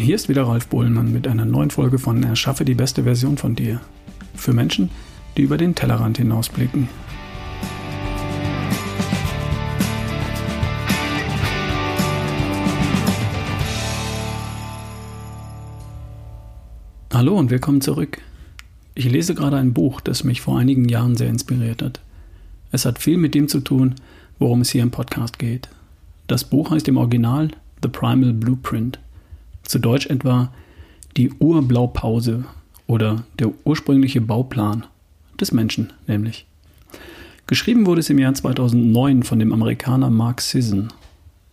Hier ist wieder Ralf Bohlmann mit einer neuen Folge von Erschaffe die beste Version von dir. Für Menschen, die über den Tellerrand hinausblicken. Hallo und willkommen zurück. Ich lese gerade ein Buch, das mich vor einigen Jahren sehr inspiriert hat. Es hat viel mit dem zu tun, worum es hier im Podcast geht. Das Buch heißt im Original The Primal Blueprint zu Deutsch etwa die Urblaupause oder der ursprüngliche Bauplan des Menschen nämlich. Geschrieben wurde es im Jahr 2009 von dem Amerikaner Mark Sisson.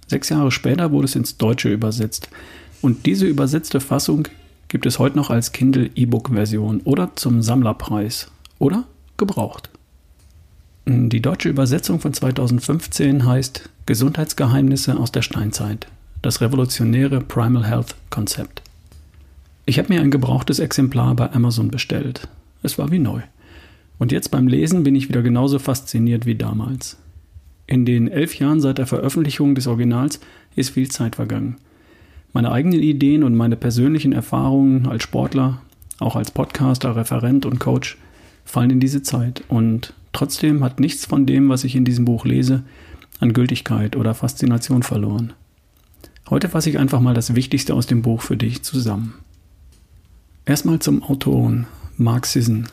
Sechs Jahre später wurde es ins Deutsche übersetzt und diese übersetzte Fassung gibt es heute noch als Kindle E-Book-Version oder zum Sammlerpreis oder gebraucht. Die deutsche Übersetzung von 2015 heißt Gesundheitsgeheimnisse aus der Steinzeit das revolutionäre Primal Health Konzept. Ich habe mir ein gebrauchtes Exemplar bei Amazon bestellt. Es war wie neu. Und jetzt beim Lesen bin ich wieder genauso fasziniert wie damals. In den elf Jahren seit der Veröffentlichung des Originals ist viel Zeit vergangen. Meine eigenen Ideen und meine persönlichen Erfahrungen als Sportler, auch als Podcaster, Referent und Coach, fallen in diese Zeit. Und trotzdem hat nichts von dem, was ich in diesem Buch lese, an Gültigkeit oder Faszination verloren. Heute fasse ich einfach mal das Wichtigste aus dem Buch für dich zusammen. Erstmal zum Autoren Mark Sisson,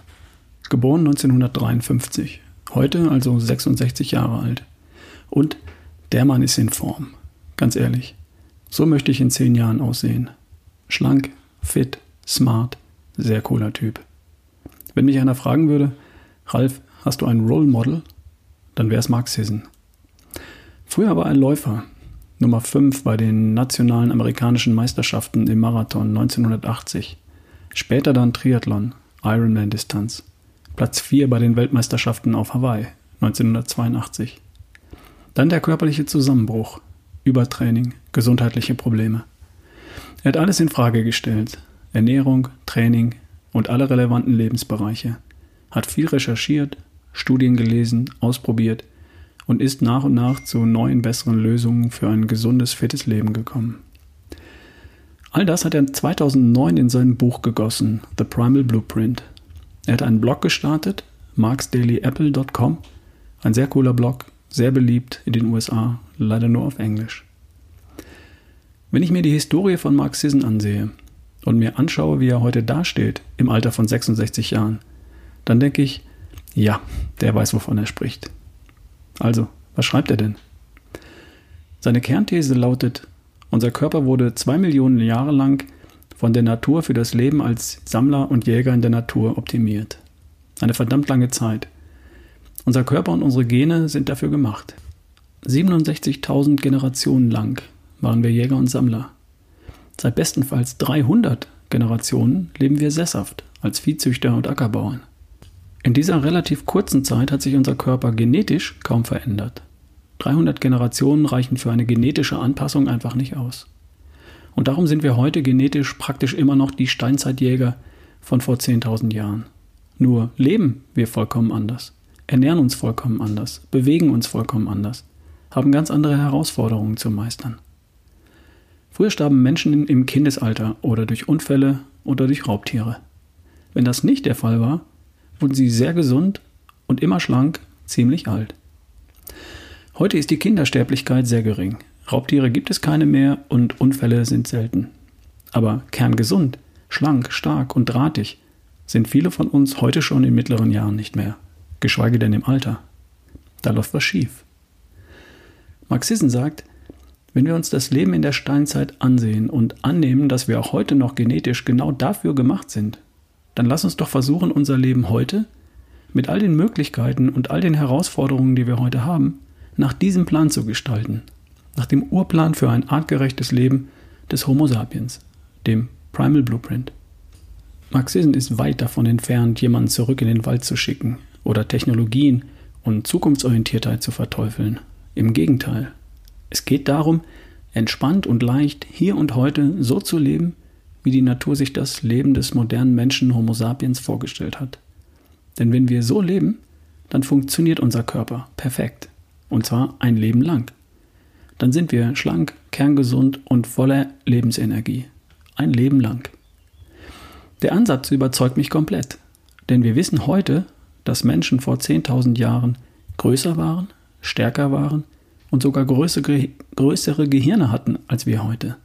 geboren 1953, heute also 66 Jahre alt. Und der Mann ist in Form, ganz ehrlich. So möchte ich in zehn Jahren aussehen. Schlank, fit, smart, sehr cooler Typ. Wenn mich einer fragen würde, Ralf, hast du ein Role Model? Dann wäre es Mark Sisson. Früher war er Läufer, Nummer 5 bei den nationalen amerikanischen Meisterschaften im Marathon 1980. Später dann Triathlon, Ironman-Distanz. Platz 4 bei den Weltmeisterschaften auf Hawaii 1982. Dann der körperliche Zusammenbruch, Übertraining, gesundheitliche Probleme. Er hat alles in Frage gestellt. Ernährung, Training und alle relevanten Lebensbereiche. Hat viel recherchiert, Studien gelesen, ausprobiert und ist nach und nach zu neuen, besseren Lösungen für ein gesundes, fittes Leben gekommen. All das hat er 2009 in sein Buch gegossen, The Primal Blueprint. Er hat einen Blog gestartet, marksdailyapple.com, ein sehr cooler Blog, sehr beliebt in den USA, leider nur auf Englisch. Wenn ich mir die Historie von Mark Sisson ansehe und mir anschaue, wie er heute dasteht, im Alter von 66 Jahren, dann denke ich, ja, der weiß, wovon er spricht. Also, was schreibt er denn? Seine Kernthese lautet, unser Körper wurde zwei Millionen Jahre lang von der Natur für das Leben als Sammler und Jäger in der Natur optimiert. Eine verdammt lange Zeit. Unser Körper und unsere Gene sind dafür gemacht. 67.000 Generationen lang waren wir Jäger und Sammler. Seit bestenfalls 300 Generationen leben wir sesshaft als Viehzüchter und Ackerbauern. In dieser relativ kurzen Zeit hat sich unser Körper genetisch kaum verändert. 300 Generationen reichen für eine genetische Anpassung einfach nicht aus. Und darum sind wir heute genetisch praktisch immer noch die Steinzeitjäger von vor 10.000 Jahren. Nur leben wir vollkommen anders, ernähren uns vollkommen anders, bewegen uns vollkommen anders, haben ganz andere Herausforderungen zu meistern. Früher starben Menschen im Kindesalter oder durch Unfälle oder durch Raubtiere. Wenn das nicht der Fall war, wurden sie sehr gesund und immer schlank, ziemlich alt. Heute ist die Kindersterblichkeit sehr gering. Raubtiere gibt es keine mehr und Unfälle sind selten. Aber kerngesund, schlank, stark und drahtig sind viele von uns heute schon in mittleren Jahren nicht mehr, geschweige denn im Alter. Da läuft was schief. Marxisen sagt, wenn wir uns das Leben in der Steinzeit ansehen und annehmen, dass wir auch heute noch genetisch genau dafür gemacht sind, dann lass uns doch versuchen, unser Leben heute mit all den Möglichkeiten und all den Herausforderungen, die wir heute haben, nach diesem Plan zu gestalten. Nach dem Urplan für ein artgerechtes Leben des Homo sapiens, dem Primal Blueprint. Marxismus ist weit davon entfernt, jemanden zurück in den Wald zu schicken oder Technologien und Zukunftsorientiertheit zu verteufeln. Im Gegenteil. Es geht darum, entspannt und leicht hier und heute so zu leben, wie die Natur sich das Leben des modernen Menschen Homo sapiens vorgestellt hat. Denn wenn wir so leben, dann funktioniert unser Körper perfekt. Und zwar ein Leben lang. Dann sind wir schlank, kerngesund und voller Lebensenergie. ein Leben lang. Der Ansatz überzeugt mich komplett, denn wir wissen heute, dass Menschen vor 10.000 Jahren größer waren, stärker waren und sogar größere, größere Gehirne hatten als wir heute.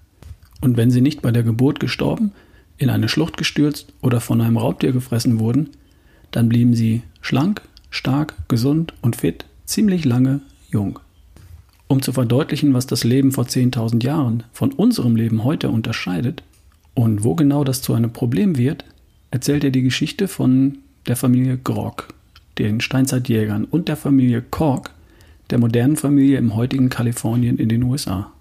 Und wenn sie nicht bei der Geburt gestorben, in eine Schlucht gestürzt oder von einem Raubtier gefressen wurden, dann blieben sie schlank, stark, gesund und fit, ziemlich lange jung. Um zu verdeutlichen, was das Leben vor 10.000 Jahren von unserem Leben heute unterscheidet und wo genau das zu einem Problem wird, erzählt er die Geschichte von der Familie Grog, den Steinzeitjägern und der Familie Kork, der modernen Familie im heutigen Kalifornien in den USA.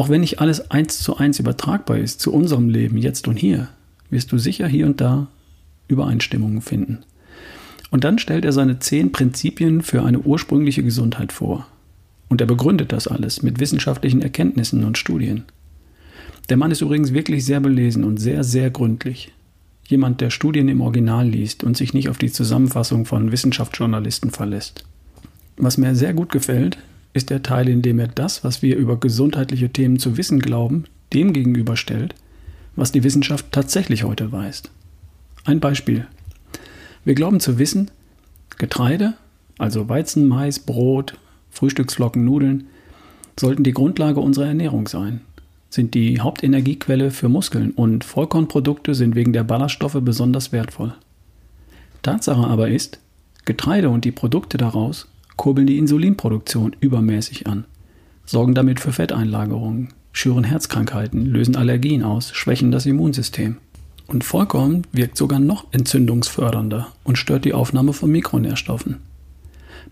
Auch wenn nicht alles eins zu eins übertragbar ist zu unserem Leben jetzt und hier, wirst du sicher hier und da Übereinstimmungen finden. Und dann stellt er seine zehn Prinzipien für eine ursprüngliche Gesundheit vor. Und er begründet das alles mit wissenschaftlichen Erkenntnissen und Studien. Der Mann ist übrigens wirklich sehr belesen und sehr, sehr gründlich. Jemand, der Studien im Original liest und sich nicht auf die Zusammenfassung von Wissenschaftsjournalisten verlässt. Was mir sehr gut gefällt, ist der Teil, in dem er das, was wir über gesundheitliche Themen zu wissen glauben, dem gegenüberstellt, was die Wissenschaft tatsächlich heute weiß. Ein Beispiel. Wir glauben zu wissen, Getreide, also Weizen, Mais, Brot, Frühstücksflocken, Nudeln, sollten die Grundlage unserer Ernährung sein, sind die Hauptenergiequelle für Muskeln und Vollkornprodukte sind wegen der Ballaststoffe besonders wertvoll. Tatsache aber ist, Getreide und die Produkte daraus kurbeln die Insulinproduktion übermäßig an, sorgen damit für Fetteinlagerungen, schüren Herzkrankheiten, lösen Allergien aus, schwächen das Immunsystem. Und Vollkorn wirkt sogar noch entzündungsfördernder und stört die Aufnahme von Mikronährstoffen.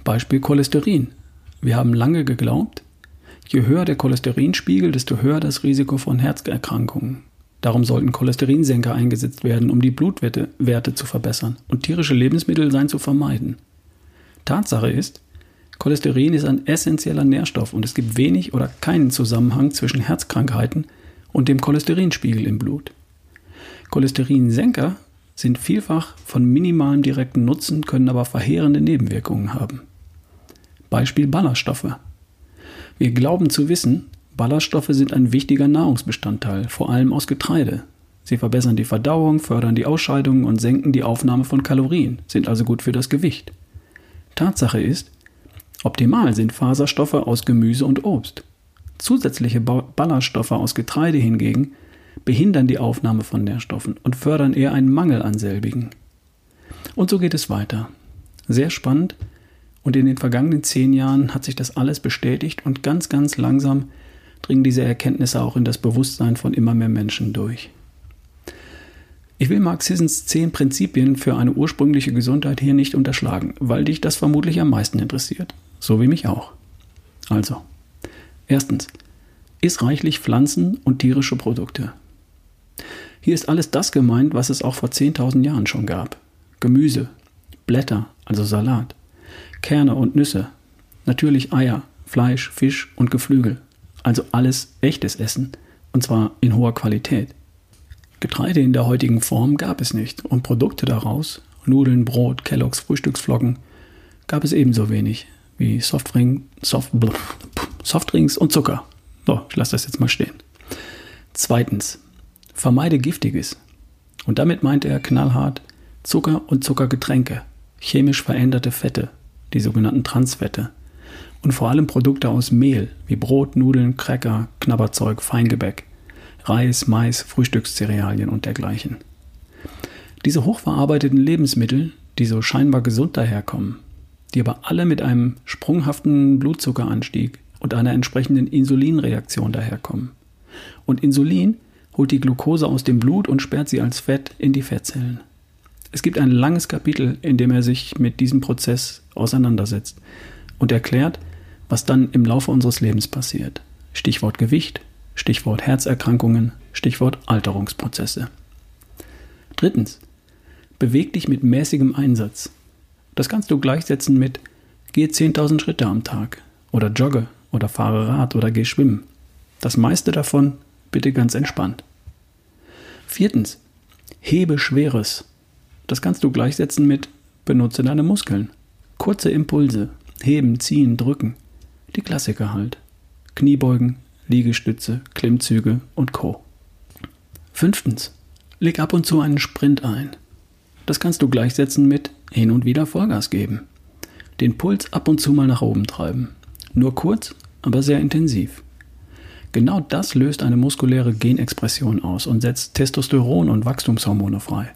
Beispiel Cholesterin. Wir haben lange geglaubt, je höher der Cholesterinspiegel, desto höher das Risiko von Herzerkrankungen. Darum sollten Cholesterinsenker eingesetzt werden, um die Blutwerte Werte zu verbessern und tierische Lebensmittel seien zu vermeiden. Tatsache ist, Cholesterin ist ein essentieller Nährstoff und es gibt wenig oder keinen Zusammenhang zwischen Herzkrankheiten und dem Cholesterinspiegel im Blut. Cholesterinsenker sind vielfach von minimalem direkten Nutzen, können aber verheerende Nebenwirkungen haben. Beispiel Ballaststoffe. Wir glauben zu wissen, Ballaststoffe sind ein wichtiger Nahrungsbestandteil, vor allem aus Getreide. Sie verbessern die Verdauung, fördern die Ausscheidungen und senken die Aufnahme von Kalorien, sind also gut für das Gewicht. Tatsache ist, optimal sind Faserstoffe aus Gemüse und Obst. Zusätzliche Ballaststoffe aus Getreide hingegen behindern die Aufnahme von Nährstoffen und fördern eher einen Mangel an selbigen. Und so geht es weiter. Sehr spannend, und in den vergangenen zehn Jahren hat sich das alles bestätigt und ganz, ganz langsam dringen diese Erkenntnisse auch in das Bewusstsein von immer mehr Menschen durch. Ich will Mark Sissons zehn Prinzipien für eine ursprüngliche Gesundheit hier nicht unterschlagen, weil dich das vermutlich am meisten interessiert. So wie mich auch. Also, erstens, iss reichlich Pflanzen und tierische Produkte. Hier ist alles das gemeint, was es auch vor 10.000 Jahren schon gab. Gemüse, Blätter, also Salat, Kerne und Nüsse, natürlich Eier, Fleisch, Fisch und Geflügel, also alles echtes Essen, und zwar in hoher Qualität. Getreide in der heutigen Form gab es nicht und Produkte daraus, Nudeln, Brot, Kelloggs, Frühstücksflocken, gab es ebenso wenig wie Softdrink, Soft, Softdrinks und Zucker. So, ich lasse das jetzt mal stehen. Zweitens, vermeide Giftiges. Und damit meint er knallhart Zucker und Zuckergetränke, chemisch veränderte Fette, die sogenannten Transfette. Und vor allem Produkte aus Mehl, wie Brot, Nudeln, Cracker, Knabberzeug, Feingebäck, Reis, Mais, Frühstückscerealien und dergleichen. Diese hochverarbeiteten Lebensmittel, die so scheinbar gesund daherkommen, die aber alle mit einem sprunghaften Blutzuckeranstieg und einer entsprechenden Insulinreaktion daherkommen. Und Insulin holt die Glucose aus dem Blut und sperrt sie als Fett in die Fettzellen. Es gibt ein langes Kapitel, in dem er sich mit diesem Prozess auseinandersetzt und erklärt, was dann im Laufe unseres Lebens passiert. Stichwort Gewicht, Stichwort Herzerkrankungen, Stichwort Alterungsprozesse. Drittens, beweg dich mit mäßigem Einsatz. Das kannst du gleichsetzen mit gehe 10.000 Schritte am Tag oder jogge oder fahre Rad oder geh schwimmen. Das meiste davon bitte ganz entspannt. Viertens, hebe Schweres. Das kannst du gleichsetzen mit benutze deine Muskeln. Kurze Impulse. Heben, ziehen, drücken. Die Klassiker halt. Kniebeugen, Liegestütze, Klimmzüge und Co. Fünftens, leg ab und zu einen Sprint ein. Das kannst du gleichsetzen mit hin und wieder Vollgas geben. Den Puls ab und zu mal nach oben treiben. Nur kurz, aber sehr intensiv. Genau das löst eine muskuläre Genexpression aus und setzt Testosteron und Wachstumshormone frei.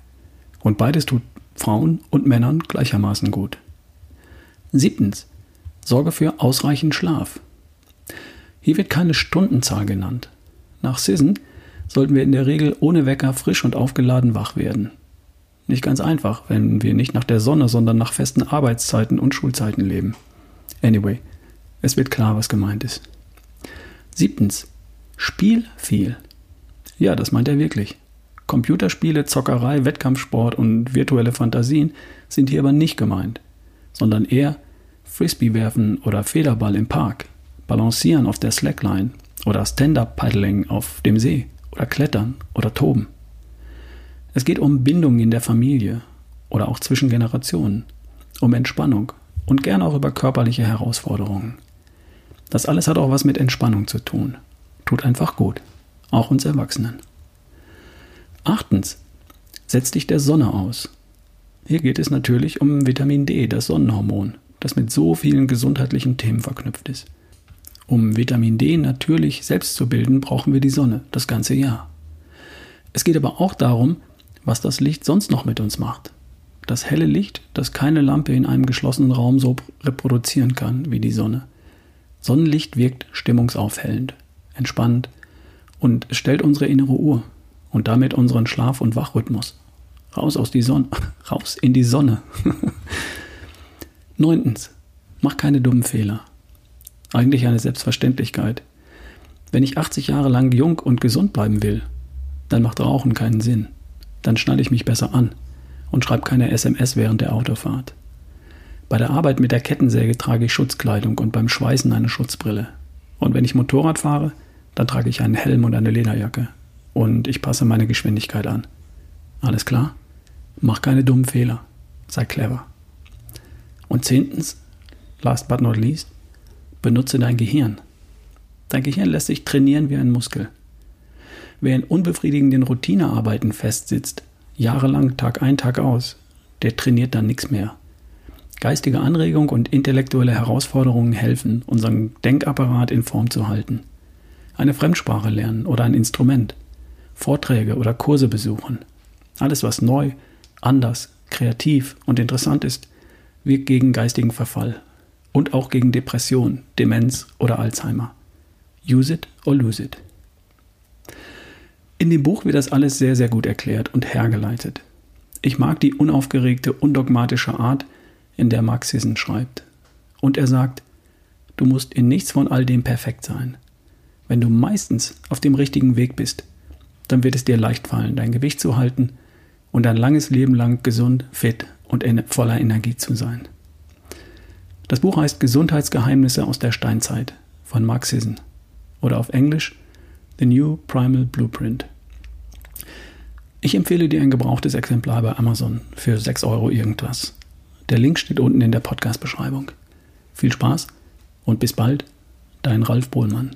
Und beides tut Frauen und Männern gleichermaßen gut. Siebtens. Sorge für ausreichend Schlaf. Hier wird keine Stundenzahl genannt. Nach Sisson sollten wir in der Regel ohne Wecker frisch und aufgeladen wach werden. Nicht ganz einfach, wenn wir nicht nach der Sonne, sondern nach festen Arbeitszeiten und Schulzeiten leben. Anyway, es wird klar, was gemeint ist. Siebtens. Spiel viel. Ja, das meint er wirklich. Computerspiele, Zockerei, Wettkampfsport und virtuelle Fantasien sind hier aber nicht gemeint, sondern eher Frisbee werfen oder Federball im Park, Balancieren auf der Slackline oder Stand-up-Paddling auf dem See oder Klettern oder Toben. Es geht um Bindungen in der Familie oder auch zwischen Generationen, um Entspannung und gern auch über körperliche Herausforderungen. Das alles hat auch was mit Entspannung zu tun. Tut einfach gut, auch uns Erwachsenen. Achtens, setz dich der Sonne aus. Hier geht es natürlich um Vitamin D, das Sonnenhormon, das mit so vielen gesundheitlichen Themen verknüpft ist. Um Vitamin D natürlich selbst zu bilden, brauchen wir die Sonne das ganze Jahr. Es geht aber auch darum, was das Licht sonst noch mit uns macht. Das helle Licht, das keine Lampe in einem geschlossenen Raum so reproduzieren kann wie die Sonne. Sonnenlicht wirkt stimmungsaufhellend, entspannt und stellt unsere innere Uhr und damit unseren Schlaf- und Wachrhythmus. Raus aus die Sonne, raus in die Sonne. Neuntens, mach keine dummen Fehler. Eigentlich eine Selbstverständlichkeit. Wenn ich 80 Jahre lang jung und gesund bleiben will, dann macht Rauchen keinen Sinn dann schneide ich mich besser an und schreibe keine SMS während der Autofahrt. Bei der Arbeit mit der Kettensäge trage ich Schutzkleidung und beim Schweißen eine Schutzbrille. Und wenn ich Motorrad fahre, dann trage ich einen Helm und eine Lederjacke. Und ich passe meine Geschwindigkeit an. Alles klar? Mach keine dummen Fehler. Sei clever. Und zehntens, last but not least, benutze dein Gehirn. Dein Gehirn lässt sich trainieren wie ein Muskel. Wer in unbefriedigenden Routinearbeiten festsitzt, jahrelang Tag ein, Tag aus, der trainiert dann nichts mehr. Geistige Anregung und intellektuelle Herausforderungen helfen, unseren Denkapparat in Form zu halten. Eine Fremdsprache lernen oder ein Instrument, Vorträge oder Kurse besuchen. Alles, was neu, anders, kreativ und interessant ist, wirkt gegen geistigen Verfall und auch gegen Depression, Demenz oder Alzheimer. Use it or lose it. In dem Buch wird das alles sehr, sehr gut erklärt und hergeleitet. Ich mag die unaufgeregte, undogmatische Art, in der Marx Sisson schreibt. Und er sagt, du musst in nichts von all dem perfekt sein. Wenn du meistens auf dem richtigen Weg bist, dann wird es dir leicht fallen, dein Gewicht zu halten und ein langes Leben lang gesund, fit und voller Energie zu sein. Das Buch heißt Gesundheitsgeheimnisse aus der Steinzeit von Marx Sisson oder auf Englisch The New Primal Blueprint. Ich empfehle dir ein gebrauchtes Exemplar bei Amazon für 6 Euro irgendwas. Der Link steht unten in der Podcast-Beschreibung. Viel Spaß und bis bald, dein Ralf Bohlmann.